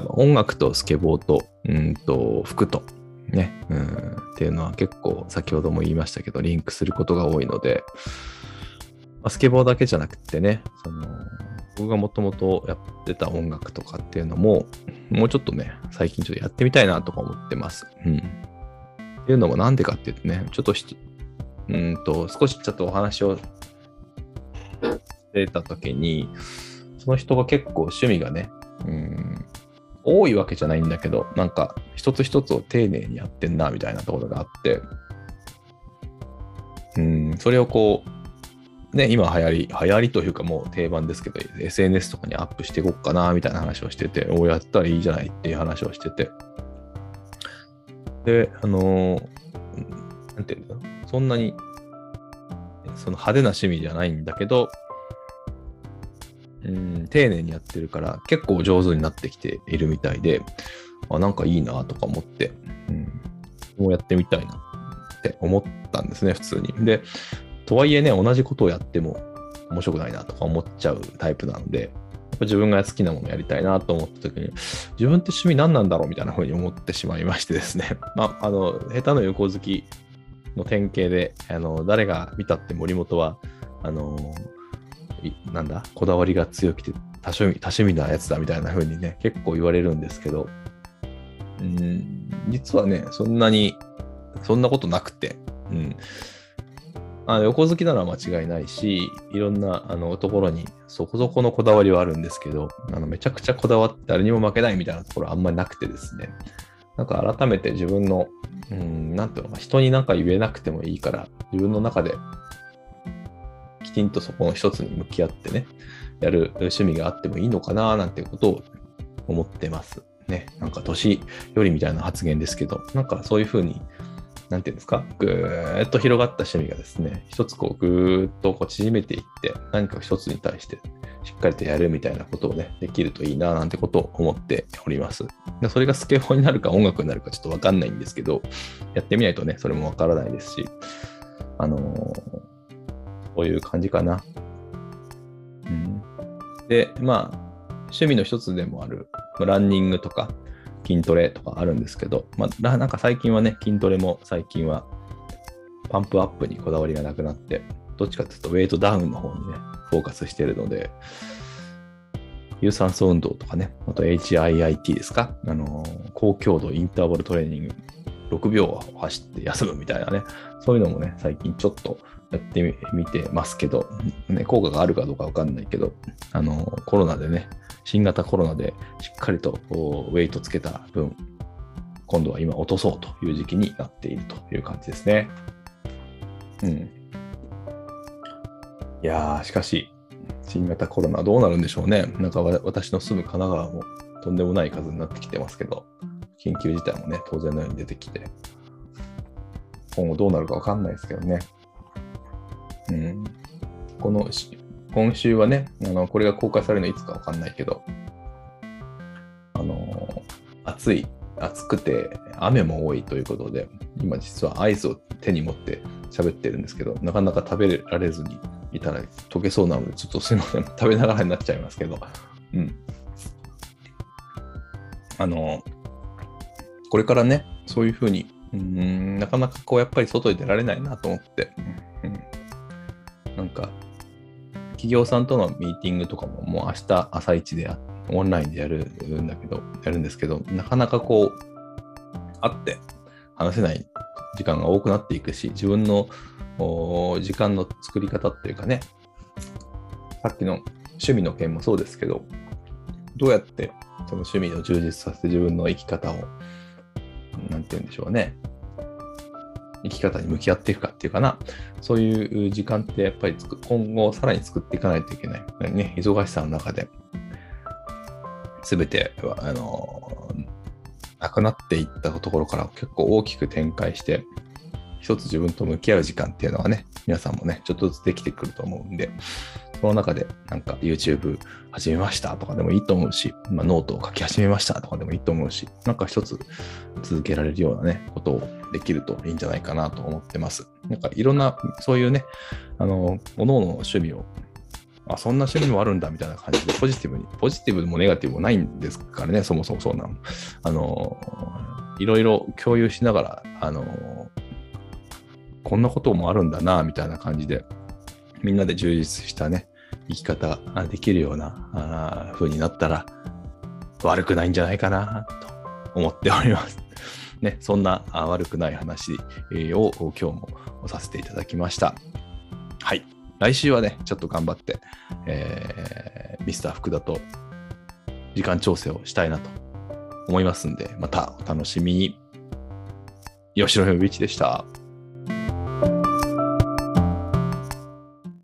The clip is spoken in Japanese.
っぱ音楽とスケボーと、うんと、服と、ね、うん、っていうのは結構先ほども言いましたけど、リンクすることが多いので、ま、スケボーだけじゃなくてね、その、僕がもともとやってた音楽とかっていうのも、もうちょっとね、最近ちょっとやってみたいなとか思ってます。うん。っていうのもなんでかっていうとね、ちょっとうんと、少しちょっとお話をしてた時に、その人が結構趣味がね、多いわけじゃないんだけど、なんか一つ一つを丁寧にやってんな、みたいなところがあって、うん、それをこう、ね、今流行り、流行りというかもう定番ですけど、SNS とかにアップしていこうかな、みたいな話をしてて、おやったらいいじゃないっていう話をしてて。で、あのー、なんていうんだろう、そんなに、その派手な趣味じゃないんだけど、うん、丁寧にやってるから結構上手になってきているみたいで、あ、なんかいいなとか思って、うん、もうやってみたいなって思ったんですね、普通に。で、とはいえね、同じことをやっても面白くないなとか思っちゃうタイプなので、自分が好きなものやりたいなと思った時に、自分って趣味何なんだろうみたいな風に思ってしまいましてですね。まあ、あの、下手の横好きの典型で、あの、誰が見たって森本は、あの、なんだ、こだわりが強くて多趣味多趣味なやつだみたいな風にね、結構言われるんですけど、うん、実はね、そんなに、そんなことなくて、うん。あ横好きなのは間違いないし、いろんなあのところにそこそこのこだわりはあるんですけど、あのめちゃくちゃこだわって誰にも負けないみたいなところはあんまりなくてですね、なんか改めて自分の、うん、なんていうのか、人になんか言えなくてもいいから、自分の中できちんとそこの一つに向き合ってね、やる趣味があってもいいのかななんてことを思ってます。ね。なんか年寄りみたいな発言ですけど、なんかそういうふうに、なんていうんですか、ぐーっと広がった趣味がですね、一つこうぐーっとこう縮めていって、何か一つに対してしっかりとやるみたいなことをね、できるといいななんてことを思っております。でそれがスケボーになるか音楽になるかちょっとわかんないんですけど、やってみないとね、それもわからないですし、あのーそういう感じかな。うん、で、まあ、趣味の一つでもある、ランニングとか筋トレとかあるんですけど、まあ、なんか最近はね、筋トレも最近はパンプアップにこだわりがなくなって、どっちかというとウェイトダウンの方にね、フォーカスしてるので、有酸素運動とかね、あと HIIT ですか、あの高強度インターバルトレーニング、6秒走って休むみたいなね、そういうのもね、最近ちょっとやってみてますけど、ね、効果があるかどうかわかんないけど、あの、コロナでね、新型コロナでしっかりとウェイトつけた分、今度は今落とそうという時期になっているという感じですね。うん。いやー、しかし、新型コロナどうなるんでしょうね。なんか私の住む神奈川もとんでもない数になってきてますけど、緊急事態もね、当然のように出てきて、今後どうなるかわかんないですけどね。うん、この今週はねあの、これが公開されるのいつかわかんないけど、あの暑い、暑くて雨も多いということで、今実はアイスを手に持って喋ってるんですけど、なかなか食べられずにいたら溶けそうなので、ちょっとすいません、食べながらになっちゃいますけど、うん。あの、これからね、そういうふうに、うんなかなかこうやっぱり外に出られないなと思って、うん。なんか、企業さんとのミーティングとかももう明日朝一でオンラインでやるんだけど、やるんですけど、なかなかこう、会って話せない時間が多くなっていくし、自分の時間の作り方っていうかね、さっきの趣味の件もそうですけど、どうやってその趣味を充実させて自分の生き方を、なんて言うんでしょうね、生き方に向き合っていくかっていうかな、そういう時間ってやっぱり今後さらに作っていかないといけない。ね、忙しさの中で、すべては、あの、なくなっていったところから結構大きく展開して、一つ自分と向き合う時間っていうのはね、皆さんもね、ちょっとずつできてくると思うんで、その中でなんか YouTube 始めましたとかでもいいと思うし、まあ、ノートを書き始めましたとかでもいいと思うし、なんか一つ続けられるようなね、ことをできるといいんじゃないかなと思ってます。なんかいろんな、そういうね、あの、各々の趣味をあ、そんな趣味もあるんだみたいな感じで、ポジティブに、ポジティブもネガティブもないんですからね、そもそもそうなの。あの、いろいろ共有しながら、あの、こんなこともあるんだな、みたいな感じで、みんなで充実したね、生き方ができるような風になったら、悪くないんじゃないかな、と思っております。ね、そんな悪くない話を今日もさせていただきました。はい。来週はね、ちょっと頑張って、えー、ミスター福田と時間調整をしたいなと思いますんで、またお楽しみに。吉野洋一でした。